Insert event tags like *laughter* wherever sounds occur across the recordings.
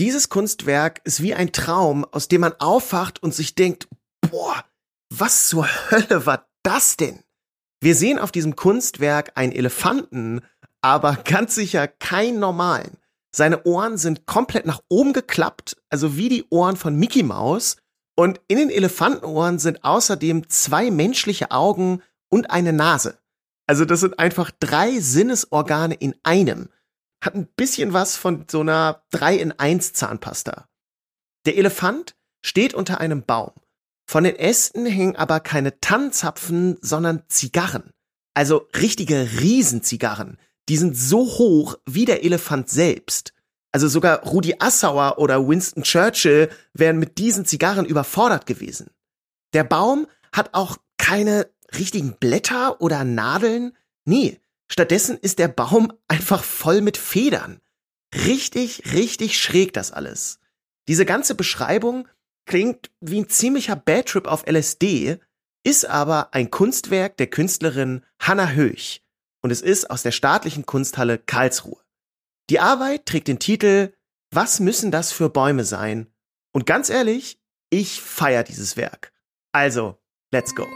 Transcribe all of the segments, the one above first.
Dieses Kunstwerk ist wie ein Traum, aus dem man aufwacht und sich denkt, boah, was zur Hölle war das denn? Wir sehen auf diesem Kunstwerk einen Elefanten, aber ganz sicher keinen normalen. Seine Ohren sind komplett nach oben geklappt, also wie die Ohren von Mickey Mouse. Und in den Elefantenohren sind außerdem zwei menschliche Augen und eine Nase. Also das sind einfach drei Sinnesorgane in einem. Hat ein bisschen was von so einer 3 in 1 Zahnpasta. Der Elefant steht unter einem Baum. Von den Ästen hängen aber keine Tannenzapfen, sondern Zigarren. Also richtige Riesenzigarren. Die sind so hoch wie der Elefant selbst. Also sogar Rudi Assauer oder Winston Churchill wären mit diesen Zigarren überfordert gewesen. Der Baum hat auch keine richtigen Blätter oder Nadeln. Nee, stattdessen ist der Baum einfach voll mit Federn. Richtig, richtig schräg das alles. Diese ganze Beschreibung klingt wie ein ziemlicher Badtrip auf LSD, ist aber ein Kunstwerk der Künstlerin Hanna Höch und es ist aus der staatlichen Kunsthalle Karlsruhe. Die Arbeit trägt den Titel Was müssen das für Bäume sein? Und ganz ehrlich, ich feier dieses Werk. Also, let's go.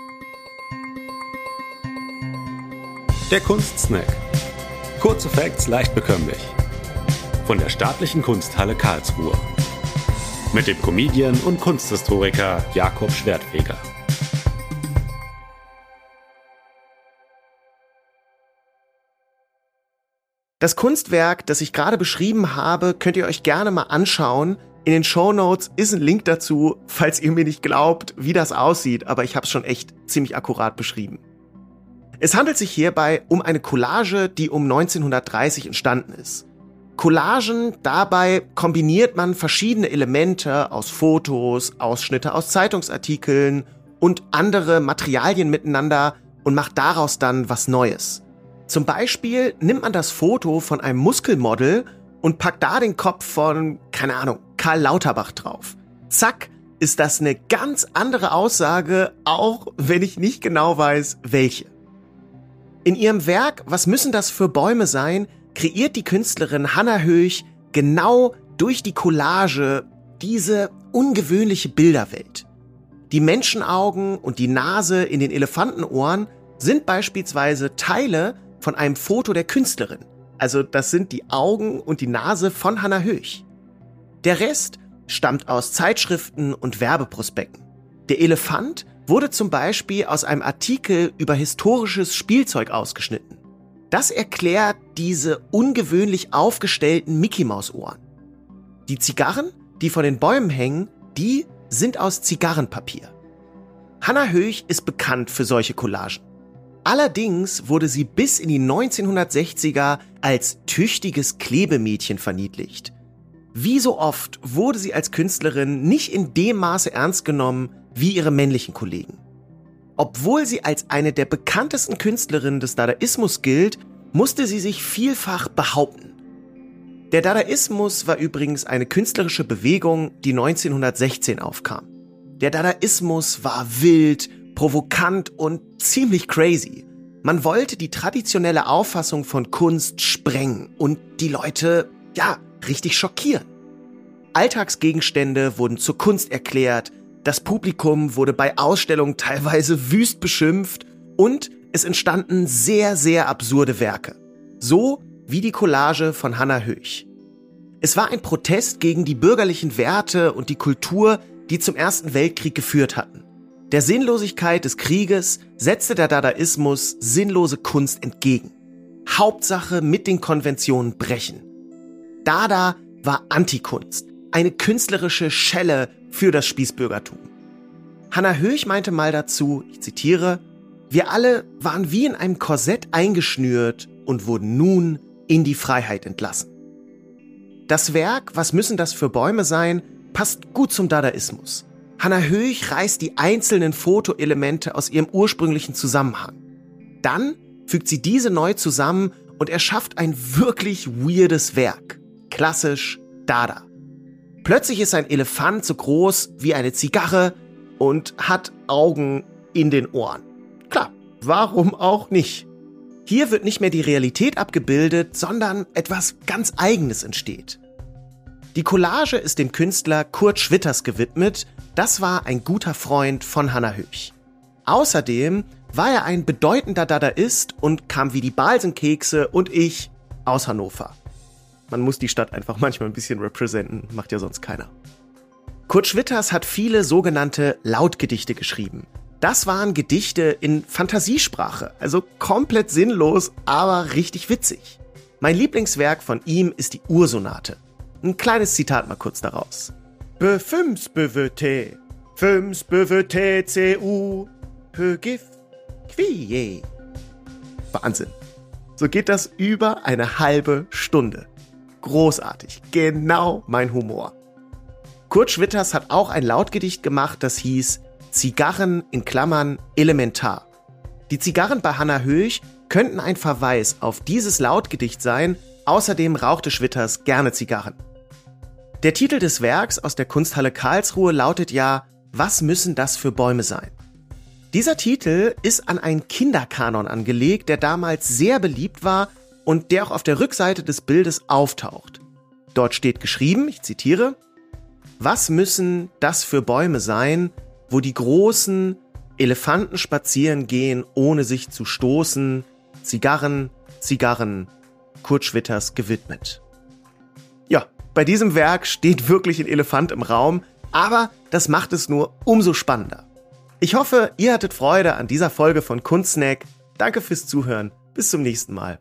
Der Kunstsnack. Kurze Facts leicht bekömmlich. Von der staatlichen Kunsthalle Karlsruhe mit dem Comedian und Kunsthistoriker Jakob Schwertfeger. Das Kunstwerk, das ich gerade beschrieben habe, könnt ihr euch gerne mal anschauen. In den Show Notes ist ein Link dazu, falls ihr mir nicht glaubt, wie das aussieht, aber ich habe es schon echt ziemlich akkurat beschrieben. Es handelt sich hierbei um eine Collage, die um 1930 entstanden ist. Collagen, dabei kombiniert man verschiedene Elemente aus Fotos, Ausschnitte aus Zeitungsartikeln und andere Materialien miteinander und macht daraus dann was Neues. Zum Beispiel nimmt man das Foto von einem Muskelmodel und packt da den Kopf von, keine Ahnung, Karl Lauterbach drauf. Zack, ist das eine ganz andere Aussage, auch wenn ich nicht genau weiß, welche. In ihrem Werk Was müssen das für Bäume sein, kreiert die Künstlerin Hannah Höch genau durch die Collage diese ungewöhnliche Bilderwelt. Die Menschenaugen und die Nase in den Elefantenohren sind beispielsweise Teile von einem Foto der Künstlerin. Also das sind die Augen und die Nase von Hannah Höch. Der Rest stammt aus Zeitschriften und Werbeprospekten. Der Elefant wurde zum Beispiel aus einem Artikel über historisches Spielzeug ausgeschnitten. Das erklärt diese ungewöhnlich aufgestellten Mickey-Maus-Ohren. Die Zigarren, die von den Bäumen hängen, die sind aus Zigarrenpapier. Hanna Höch ist bekannt für solche Collagen. Allerdings wurde sie bis in die 1960er als tüchtiges Klebemädchen verniedlicht. Wie so oft wurde sie als Künstlerin nicht in dem Maße ernst genommen wie ihre männlichen Kollegen. Obwohl sie als eine der bekanntesten Künstlerinnen des Dadaismus gilt, musste sie sich vielfach behaupten. Der Dadaismus war übrigens eine künstlerische Bewegung, die 1916 aufkam. Der Dadaismus war wild, provokant und ziemlich crazy. Man wollte die traditionelle Auffassung von Kunst sprengen und die Leute, ja, richtig schockieren. Alltagsgegenstände wurden zur Kunst erklärt, das Publikum wurde bei Ausstellungen teilweise wüst beschimpft und es entstanden sehr, sehr absurde Werke. So wie die Collage von Hannah Höch. Es war ein Protest gegen die bürgerlichen Werte und die Kultur, die zum Ersten Weltkrieg geführt hatten. Der Sinnlosigkeit des Krieges setzte der Dadaismus sinnlose Kunst entgegen. Hauptsache mit den Konventionen brechen. Dada war Antikunst, eine künstlerische Schelle für das Spießbürgertum. Hannah Höch meinte mal dazu, ich zitiere, wir alle waren wie in einem Korsett eingeschnürt und wurden nun in die Freiheit entlassen. Das Werk, was müssen das für Bäume sein, passt gut zum Dadaismus. Hannah Höch reißt die einzelnen Fotoelemente aus ihrem ursprünglichen Zusammenhang. Dann fügt sie diese neu zusammen und erschafft ein wirklich weirdes Werk. Klassisch Dada. Plötzlich ist ein Elefant so groß wie eine Zigarre und hat Augen in den Ohren. Klar, warum auch nicht? Hier wird nicht mehr die Realität abgebildet, sondern etwas ganz Eigenes entsteht. Die Collage ist dem Künstler Kurt Schwitters gewidmet. Das war ein guter Freund von Hannah Höch. Außerdem war er ein bedeutender Dadaist und kam wie die Balsenkekse und ich aus Hannover. Man muss die Stadt einfach *laughs* manchmal ein bisschen representen, macht ja sonst keiner. Kurt Schwitters hat viele sogenannte Lautgedichte geschrieben. Das waren Gedichte in Fantasiesprache, also komplett sinnlos, aber richtig witzig. Mein Lieblingswerk von ihm ist die Ursonate. Ein kleines Zitat mal kurz daraus. Be fünfs bewöte, fünfs bewöte cu, hö gif, quie. Wahnsinn. So geht das über eine halbe Stunde. Großartig. Genau mein Humor. Kurt Schwitters hat auch ein Lautgedicht gemacht, das hieß Zigarren in Klammern elementar. Die Zigarren bei Hannah Höch könnten ein Verweis auf dieses Lautgedicht sein, außerdem rauchte Schwitters gerne Zigarren. Der Titel des Werks aus der Kunsthalle Karlsruhe lautet ja Was müssen das für Bäume sein? Dieser Titel ist an einen Kinderkanon angelegt, der damals sehr beliebt war und der auch auf der Rückseite des Bildes auftaucht. Dort steht geschrieben, ich zitiere, Was müssen das für Bäume sein, wo die großen Elefanten spazieren gehen, ohne sich zu stoßen, Zigarren, Zigarren, Kurt Schwitters gewidmet. Ja, bei diesem Werk steht wirklich ein Elefant im Raum, aber das macht es nur umso spannender. Ich hoffe, ihr hattet Freude an dieser Folge von Kunstsnack. Danke fürs Zuhören. Bis zum nächsten Mal.